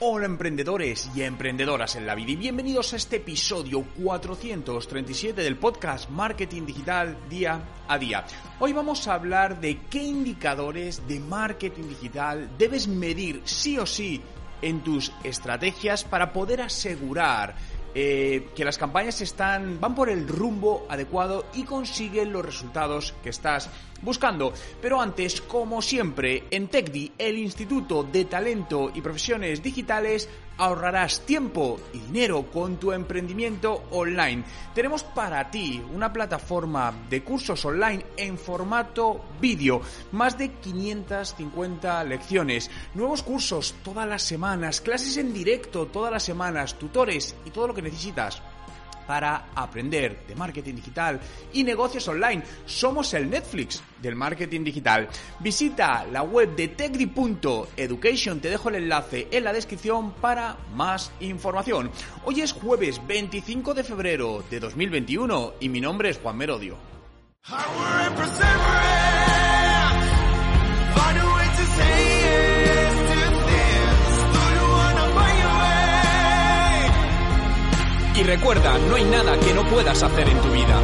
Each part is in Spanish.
Hola emprendedores y emprendedoras en la vida y bienvenidos a este episodio 437 del podcast Marketing Digital Día a Día. Hoy vamos a hablar de qué indicadores de marketing digital debes medir sí o sí en tus estrategias para poder asegurar eh, que las campañas están, van por el rumbo adecuado y consiguen los resultados que estás buscando. Pero antes, como siempre, en TechDi, el Instituto de Talento y Profesiones Digitales, ahorrarás tiempo y dinero con tu emprendimiento online. Tenemos para ti una plataforma de cursos online en formato vídeo, más de 550 lecciones, nuevos cursos todas las semanas, clases en directo todas las semanas, tutores y todo lo que necesitas para aprender de marketing digital y negocios online. Somos el Netflix del marketing digital. Visita la web de techdi.education, te dejo el enlace en la descripción para más información. Hoy es jueves 25 de febrero de 2021 y mi nombre es Juan Merodio. Recuerda, no hay nada que no puedas hacer en tu vida.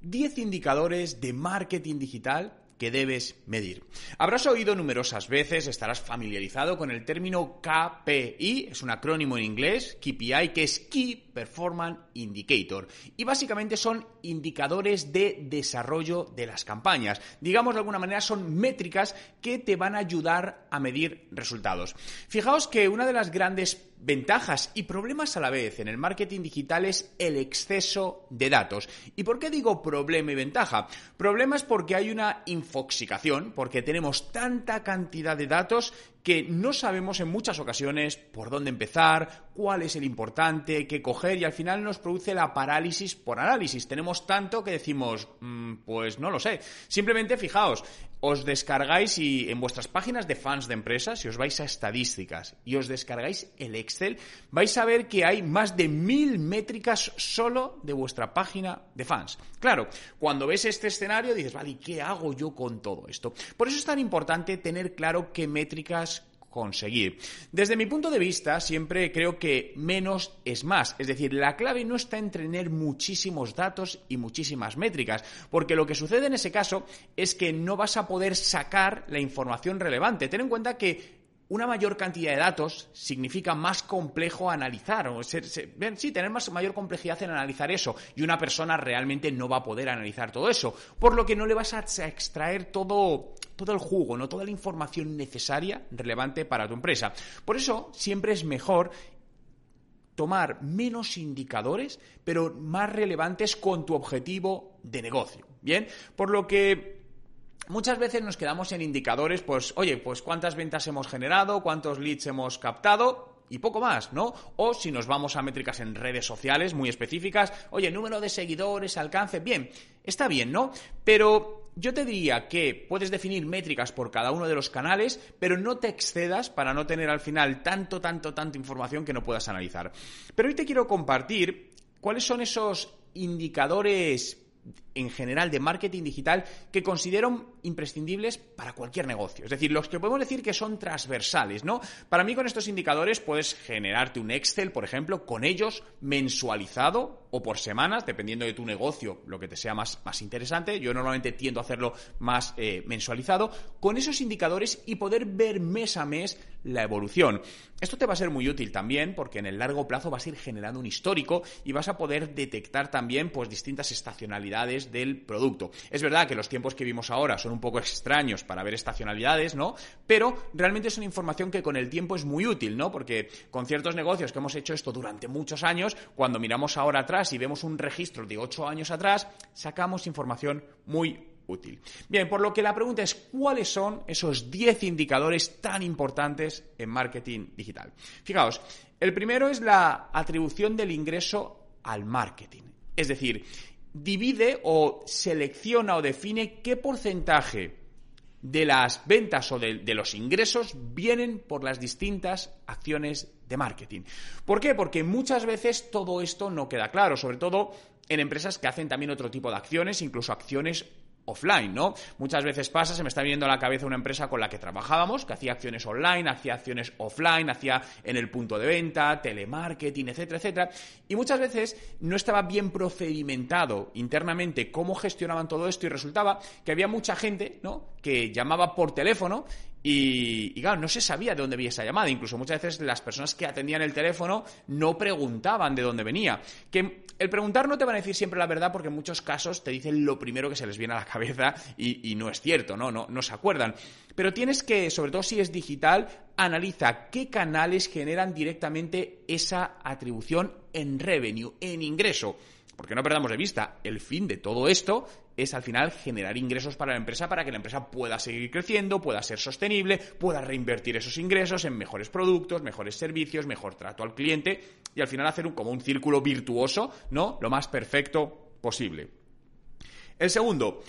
10 indicadores de marketing digital que debes medir. Habrás oído numerosas veces, estarás familiarizado con el término KPI, es un acrónimo en inglés, KPI, que es Key Performance Indicator. Y básicamente son indicadores de desarrollo de las campañas. Digamos de alguna manera son métricas que te van a ayudar a medir resultados. Fijaos que una de las grandes ventajas y problemas a la vez en el marketing digital es el exceso de datos. ¿Y por qué digo problema y ventaja? Problema es porque hay una infoxicación, porque tenemos tanta cantidad de datos que no sabemos en muchas ocasiones por dónde empezar, cuál es el importante, qué coger y al final nos produce la parálisis por análisis. Tenemos tanto que decimos, mm, pues no lo sé. Simplemente fijaos, os descargáis y en vuestras páginas de fans de empresas, si os vais a estadísticas y os descargáis el Excel, vais a ver que hay más de mil métricas solo de vuestra página de fans. Claro, cuando ves este escenario dices, vale, ¿y qué hago yo con todo esto? Por eso es tan importante tener claro qué métricas conseguir. Desde mi punto de vista, siempre creo que menos es más. Es decir, la clave no está en tener muchísimos datos y muchísimas métricas, porque lo que sucede en ese caso es que no vas a poder sacar la información relevante. Ten en cuenta que una mayor cantidad de datos significa más complejo analizar, o sí, tener más, mayor complejidad en analizar eso, y una persona realmente no va a poder analizar todo eso, por lo que no le vas a extraer todo, todo el jugo, no toda la información necesaria, relevante para tu empresa. Por eso siempre es mejor tomar menos indicadores, pero más relevantes con tu objetivo de negocio. Bien, por lo que Muchas veces nos quedamos en indicadores, pues, oye, pues cuántas ventas hemos generado, cuántos leads hemos captado, y poco más, ¿no? O si nos vamos a métricas en redes sociales muy específicas, oye, número de seguidores, alcance, bien, está bien, ¿no? Pero yo te diría que puedes definir métricas por cada uno de los canales, pero no te excedas para no tener al final tanto, tanto, tanta información que no puedas analizar. Pero hoy te quiero compartir cuáles son esos indicadores en general de marketing digital que considero imprescindibles para cualquier negocio. Es decir, los que podemos decir que son transversales, ¿no? Para mí con estos indicadores puedes generarte un Excel, por ejemplo, con ellos mensualizado o por semanas, dependiendo de tu negocio, lo que te sea más, más interesante. Yo normalmente tiendo a hacerlo más eh, mensualizado, con esos indicadores y poder ver mes a mes la evolución. Esto te va a ser muy útil también porque en el largo plazo vas a ir generando un histórico y vas a poder detectar también pues distintas estacionalidades del producto. Es verdad que los tiempos que vimos ahora son un poco extraños para ver estacionalidades, ¿no? Pero realmente es una información que con el tiempo es muy útil, ¿no? Porque con ciertos negocios que hemos hecho esto durante muchos años, cuando miramos ahora atrás y vemos un registro de ocho años atrás, sacamos información muy útil. Bien, por lo que la pregunta es, ¿cuáles son esos 10 indicadores tan importantes en marketing digital? Fijaos, el primero es la atribución del ingreso al marketing. Es decir, divide o selecciona o define qué porcentaje de las ventas o de, los ingresos vienen por las distintas acciones de marketing. ¿Por qué? Porque muchas veces todo esto no queda claro, sobre todo en empresas que hacen también otro tipo de acciones, incluso acciones offline, ¿no? Muchas veces pasa, se me está viendo a la cabeza una empresa con la que trabajábamos, que hacía acciones online, hacía acciones offline, hacía en el punto de venta, telemarketing, etcétera, etcétera, y muchas veces no estaba bien procedimentado internamente cómo gestionaban todo esto y resultaba que había mucha gente, ¿no? que llamaba por teléfono y, claro, no se sabía de dónde venía esa llamada. Incluso muchas veces las personas que atendían el teléfono no preguntaban de dónde venía. Que el preguntar no te van a decir siempre la verdad porque en muchos casos te dicen lo primero que se les viene a la cabeza y, no es cierto, ¿no? ¿no? No se acuerdan. Pero tienes que, sobre todo si es digital, analiza qué canales generan directamente esa atribución en revenue, en ingreso. Porque no perdamos de vista, el fin de todo esto es al final generar ingresos para la empresa para que la empresa pueda seguir creciendo, pueda ser sostenible, pueda reinvertir esos ingresos en mejores productos, mejores servicios, mejor trato al cliente y al final hacer un, como un círculo virtuoso, ¿no? Lo más perfecto posible. El segundo,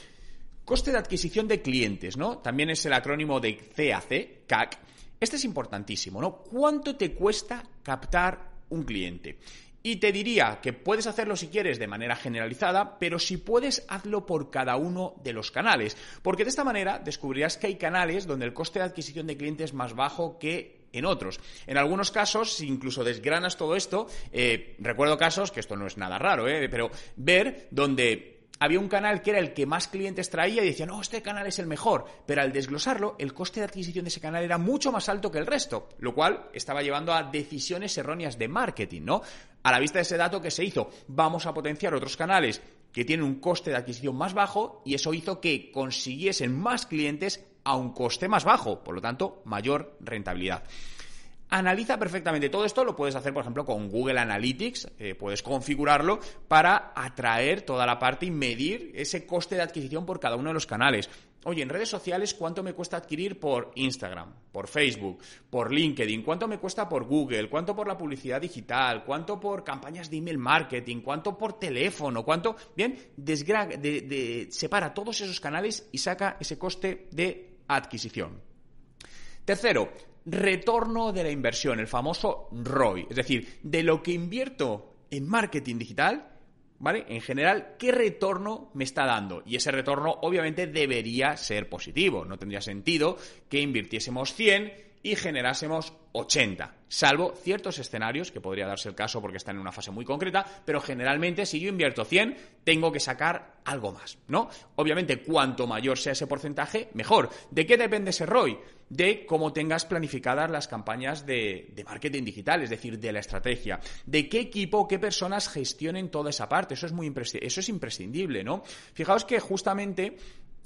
coste de adquisición de clientes, ¿no? También es el acrónimo de CAC, CAC. Este es importantísimo, ¿no? ¿Cuánto te cuesta captar un cliente? Y te diría que puedes hacerlo si quieres de manera generalizada, pero si puedes, hazlo por cada uno de los canales. Porque de esta manera descubrirás que hay canales donde el coste de adquisición de clientes es más bajo que en otros. En algunos casos, si incluso desgranas todo esto, eh, recuerdo casos, que esto no es nada raro, eh, pero ver donde había un canal que era el que más clientes traía y decían, no, este canal es el mejor. Pero al desglosarlo, el coste de adquisición de ese canal era mucho más alto que el resto, lo cual estaba llevando a decisiones erróneas de marketing, ¿no? A la vista de ese dato que se hizo, vamos a potenciar otros canales que tienen un coste de adquisición más bajo y eso hizo que consiguiesen más clientes a un coste más bajo, por lo tanto, mayor rentabilidad. Analiza perfectamente todo esto, lo puedes hacer, por ejemplo, con Google Analytics, eh, puedes configurarlo para atraer toda la parte y medir ese coste de adquisición por cada uno de los canales. Oye, en redes sociales, ¿cuánto me cuesta adquirir por Instagram, por Facebook, por LinkedIn? ¿Cuánto me cuesta por Google? ¿Cuánto por la publicidad digital? ¿Cuánto por campañas de email marketing? ¿Cuánto por teléfono? ¿Cuánto? Bien, separa todos esos canales y saca ese coste de adquisición. Tercero, retorno de la inversión, el famoso ROI. Es decir, de lo que invierto en marketing digital, ¿vale? En general, ¿qué retorno me está dando? Y ese retorno obviamente debería ser positivo. No tendría sentido que invirtiésemos 100 y generásemos 80, salvo ciertos escenarios, que podría darse el caso porque están en una fase muy concreta, pero generalmente si yo invierto 100, tengo que sacar algo más, ¿no? Obviamente, cuanto mayor sea ese porcentaje, mejor. ¿De qué depende ese ROI? De cómo tengas planificadas las campañas de, marketing digital, es decir, de la estrategia, de qué equipo, qué personas gestionen toda esa parte, eso es, muy eso es imprescindible, ¿no? Fijaos que justamente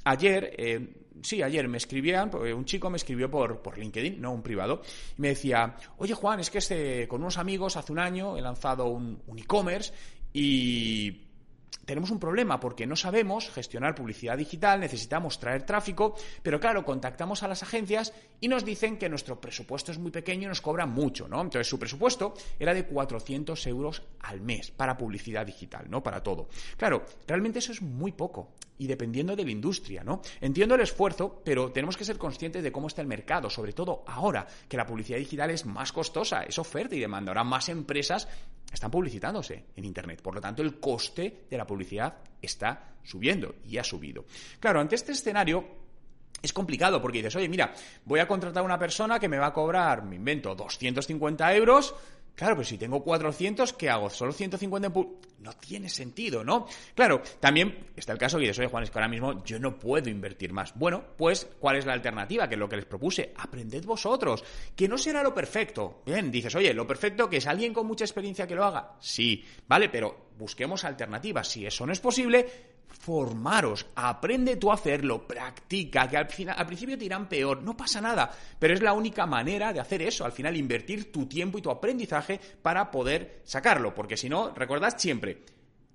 ayer... Eh, sí, ayer me escribían, eh, un chico me escribió por, por LinkedIn, no un privado, y me decía, oye Juan, es que este, con unos amigos hace un año he lanzado un, un e-commerce y tenemos un problema porque no sabemos gestionar publicidad digital, necesitamos traer tráfico, pero claro, contactamos a las agencias y nos dicen que nuestro presupuesto es muy pequeño y nos cobran mucho, ¿no? Entonces su presupuesto era de 400 euros al mes para publicidad digital, ¿no? Para todo. Claro, realmente eso es muy poco y dependiendo de la industria, ¿no? Entiendo el esfuerzo, pero tenemos que ser conscientes de cómo está el mercado, sobre todo ahora que la publicidad digital es más costosa, es oferta y demanda. Ahora más empresas están publicitándose en Internet. Por lo tanto, el coste de la publicidad está subiendo y ha subido. Claro, ante este escenario es complicado porque dices, oye, mira, voy a contratar a una persona que me va a cobrar, me invento, 250 euros Claro, pues si tengo 400, ¿qué hago? ¿Solo 150 en No tiene sentido, ¿no? Claro, también está el caso que dices, oye Juan, es que ahora mismo yo no puedo invertir más. Bueno, pues, ¿cuál es la alternativa? Que es lo que les propuse. Aprended vosotros, que no será lo perfecto. Bien, dices, oye, lo perfecto que es alguien con mucha experiencia que lo haga. Sí, vale, pero busquemos alternativas. Si eso no es posible, formaros, aprende tú a hacerlo, practica, que al, final, al principio te irán peor, no pasa nada, pero es la única manera de hacer eso, al final invertir tu tiempo y tu aprendizaje para poder sacarlo, porque si no, recordad siempre,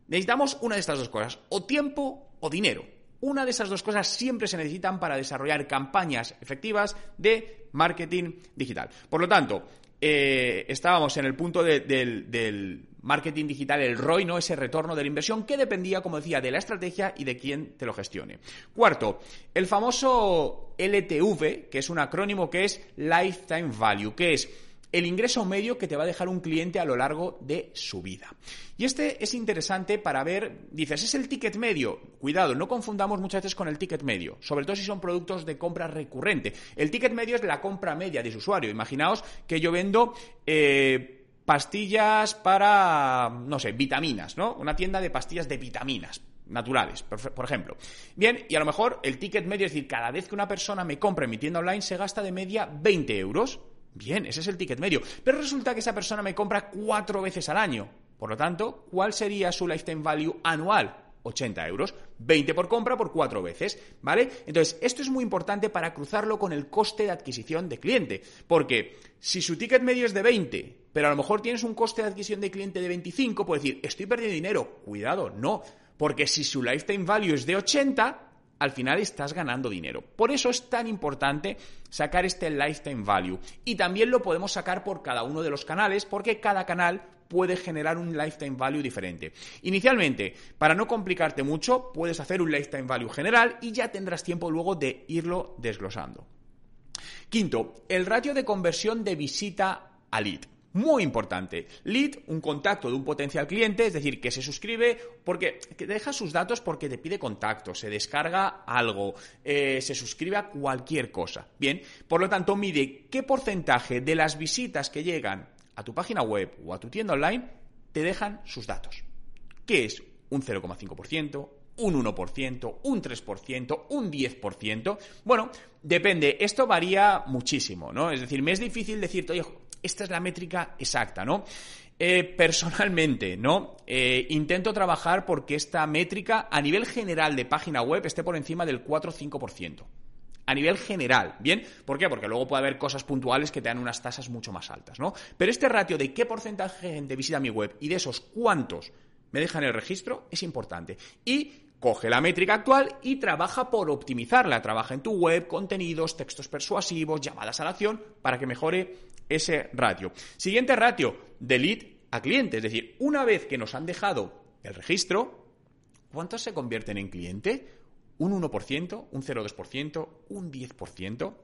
necesitamos una de estas dos cosas, o tiempo o dinero. Una de esas dos cosas siempre se necesitan para desarrollar campañas efectivas de marketing digital. Por lo tanto, eh, estábamos en el punto del marketing digital, el ROI, ¿no? Ese retorno de la inversión que dependía, como decía, de la estrategia y de quién te lo gestione. Cuarto, el famoso LTV, que es un acrónimo que es Lifetime Value, que es el ingreso medio que te va a dejar un cliente a lo largo de su vida. Y este es interesante para ver, dices, es el ticket medio. Cuidado, no confundamos muchas veces con el ticket medio, sobre todo si son productos de compra recurrente. El ticket medio es la compra media de su usuario. Imaginaos que yo vendo... Eh, pastillas para, no sé, vitaminas, ¿no? Una tienda de pastillas de vitaminas naturales, por, ejemplo. Bien, y a lo mejor el ticket medio, es decir, cada vez que una persona me compra en mi tienda online se gasta de media 20 euros. Bien, ese es el ticket medio. Pero resulta que esa persona me compra cuatro veces al año. Por lo tanto, ¿cuál sería su lifetime value anual? 80 euros. 20 por compra por cuatro veces, ¿vale? Entonces, esto es muy importante para cruzarlo con el coste de adquisición de cliente. Porque si su ticket medio es de 20, pero a lo mejor tienes un coste de adquisición de cliente de 25, puedes decir, estoy perdiendo dinero. Cuidado, no. Porque si su lifetime value es de 80, al final estás ganando dinero. Por eso es tan importante sacar este lifetime value. Y también lo podemos sacar por cada uno de los canales, porque cada canal puede generar un lifetime value diferente. Inicialmente, para no complicarte mucho, puedes hacer un lifetime value general y ya tendrás tiempo luego de irlo desglosando. Quinto, el ratio de conversión de visita a lead. Muy importante. Lead, un contacto de un potencial cliente, es decir, que se suscribe porque que deja sus datos porque te pide contacto, se descarga algo, eh, se suscribe a cualquier cosa. Bien, por lo tanto, mide qué porcentaje de las visitas que llegan a tu página web o a tu tienda online te dejan sus datos. ¿Qué es? Un 0,5%, un 1%, un 3%, un 10%. Bueno, depende, esto varía muchísimo, ¿no? Es decir, me es difícil decirte, oye, esta es la métrica exacta, ¿no? Eh, personalmente, ¿no? Eh, intento trabajar porque esta métrica a nivel general de página web esté por encima del 4 o 5%. A nivel general, ¿bien? ¿Por qué? Porque luego puede haber cosas puntuales que te dan unas tasas mucho más altas, ¿no? Pero este ratio de qué porcentaje de gente visita mi web y de esos cuántos me dejan el registro es importante. Y coge la métrica actual y trabaja por optimizarla. Trabaja en tu web, contenidos, textos persuasivos, llamadas a la acción, para que mejore ese ratio. Siguiente ratio, de lead a cliente. Es decir, una vez que nos han dejado el registro, ¿cuántos se convierten en cliente? ¿Un 1%? ¿Un 0,2%? ¿Un 10%?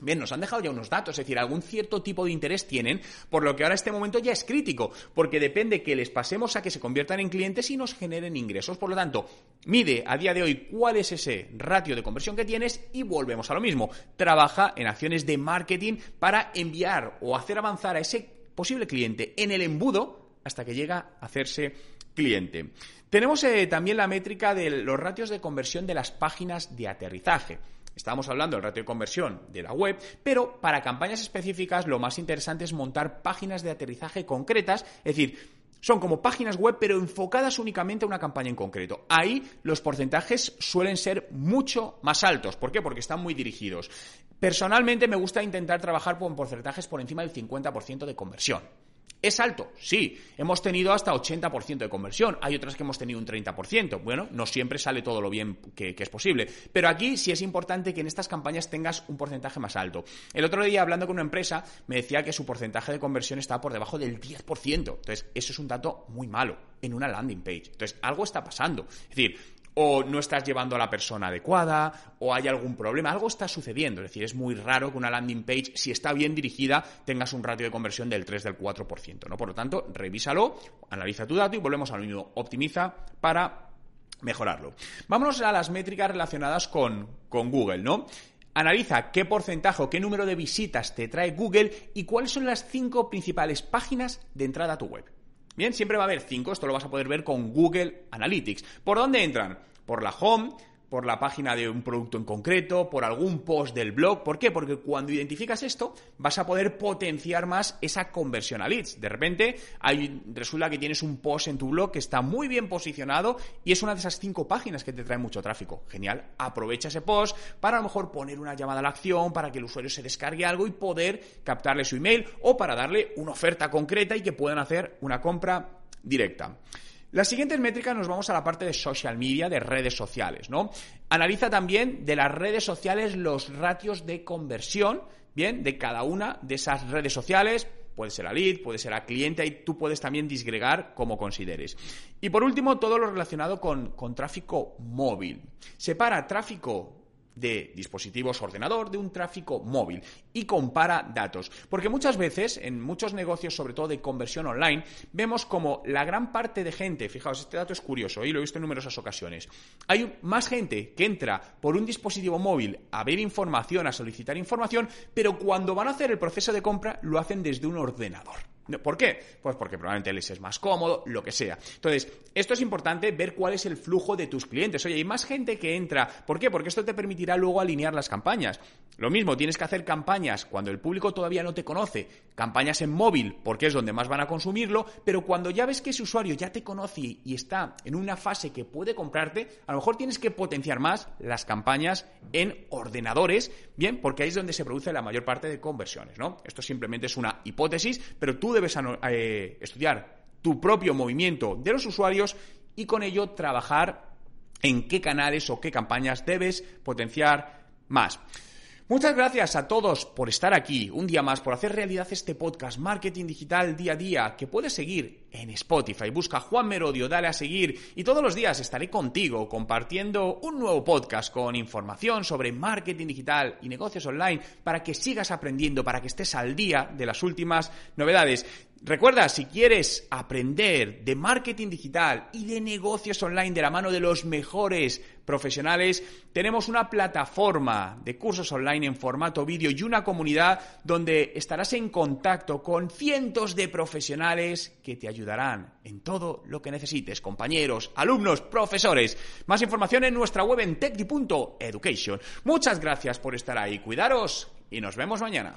Bien, nos han dejado ya unos datos, es decir, algún cierto tipo de interés tienen, por lo que ahora este momento ya es crítico, porque depende que les pasemos a que se conviertan en clientes y nos generen ingresos. Por lo tanto, mide a día de hoy cuál es ese ratio de conversión que tienes y volvemos a lo mismo. Trabaja en acciones de marketing para enviar o hacer avanzar a ese posible cliente en el embudo hasta que llega a hacerse cliente. Tenemos eh, también la métrica de los ratios de conversión de las páginas de aterrizaje. Estábamos hablando del ratio de conversión de la web, pero para campañas específicas lo más interesante es montar páginas de aterrizaje concretas, es decir, son como páginas web, pero enfocadas únicamente a una campaña en concreto. Ahí los porcentajes suelen ser mucho más altos. ¿Por qué? Porque están muy dirigidos. Personalmente me gusta intentar trabajar con porcentajes por encima del 50% de conversión. ¿Es alto? Sí. Hemos tenido hasta 80% de conversión. Hay otras que hemos tenido un 30%. Bueno, no siempre sale todo lo bien que, es posible. Pero aquí sí es importante que en estas campañas tengas un porcentaje más alto. El otro día, hablando con una empresa, me decía que su porcentaje de conversión estaba por debajo del 10%. Entonces, eso es un dato muy malo en una landing page. Entonces, algo está pasando. Es decir, o no estás llevando a la persona adecuada, o hay algún problema, algo está sucediendo. Es decir, es muy raro que una landing page, si está bien dirigida, tengas un ratio de conversión del 3 del 4%. ¿no? Por lo tanto, revísalo, analiza tu dato y volvemos al mismo. Optimiza para mejorarlo. Vámonos a las métricas relacionadas con, con Google, ¿no? Analiza qué porcentaje o qué número de visitas te trae Google y cuáles son las cinco principales páginas de entrada a tu web. Bien, siempre va a haber cinco, esto lo vas a poder ver con Google Analytics. ¿Por dónde entran? Por la home, por la página de un producto en concreto, por algún post del blog. ¿Por qué? Porque cuando identificas esto, vas a poder potenciar más esa conversión a leads. De repente, resulta que tienes un post en tu blog que está muy bien posicionado y es una de esas cinco páginas que te trae mucho tráfico. Genial. Aprovecha ese post para a lo mejor poner una llamada a la acción, para que el usuario se descargue algo y poder captarle su email o para darle una oferta concreta y que puedan hacer una compra directa. Las siguientes métricas nos vamos a la parte de social media, de redes sociales, ¿no? Analiza también de las redes sociales los ratios de conversión, ¿bien? De cada una de esas redes sociales, puede ser a lead, puede ser a cliente, y tú puedes también disgregar como consideres. Y por último, todo lo relacionado con, con tráfico móvil. Separa tráfico de dispositivos ordenador de un tráfico móvil y compara datos. Porque muchas veces, en muchos negocios, sobre todo de conversión online, vemos como la gran parte de gente, fijaos, este dato es curioso y lo he visto en numerosas ocasiones, hay más gente que entra por un dispositivo móvil a ver información, a solicitar información, pero cuando van a hacer el proceso de compra lo hacen desde un ordenador. ¿Por qué? Pues porque probablemente les es más cómodo, lo que sea. Entonces, esto es importante ver cuál es el flujo de tus clientes. Oye, hay más gente que entra. ¿Por qué? Porque esto te permitirá luego alinear las campañas. Lo mismo, tienes que hacer campañas cuando el público todavía no te conoce, campañas en móvil, porque es donde más van a consumirlo, pero cuando ya ves que ese usuario ya te conoce y está en una fase que puede comprarte, a lo mejor tienes que potenciar más las campañas en ordenadores, bien, porque ahí es donde se produce la mayor parte de conversiones, ¿no? Esto simplemente es una hipótesis, pero tú debes eh, estudiar tu propio movimiento de los usuarios y con ello trabajar en qué canales o qué campañas debes potenciar más. Muchas gracias a todos por estar aquí un día más, por hacer realidad este podcast Marketing Digital Día a Día, que puedes seguir en Spotify. Busca Juan Merodio, dale a seguir y todos los días estaré contigo compartiendo un nuevo podcast con información sobre marketing digital y negocios online para que sigas aprendiendo, para que estés al día de las últimas novedades. Recuerda, si quieres aprender de marketing digital y de negocios online de la mano de los mejores profesionales, tenemos una plataforma de cursos online en formato vídeo y una comunidad donde estarás en contacto con cientos de profesionales que te ayudarán en todo lo que necesites, compañeros, alumnos, profesores. Más información en nuestra web en techdi.education. Muchas gracias por estar ahí, cuidaros y nos vemos mañana.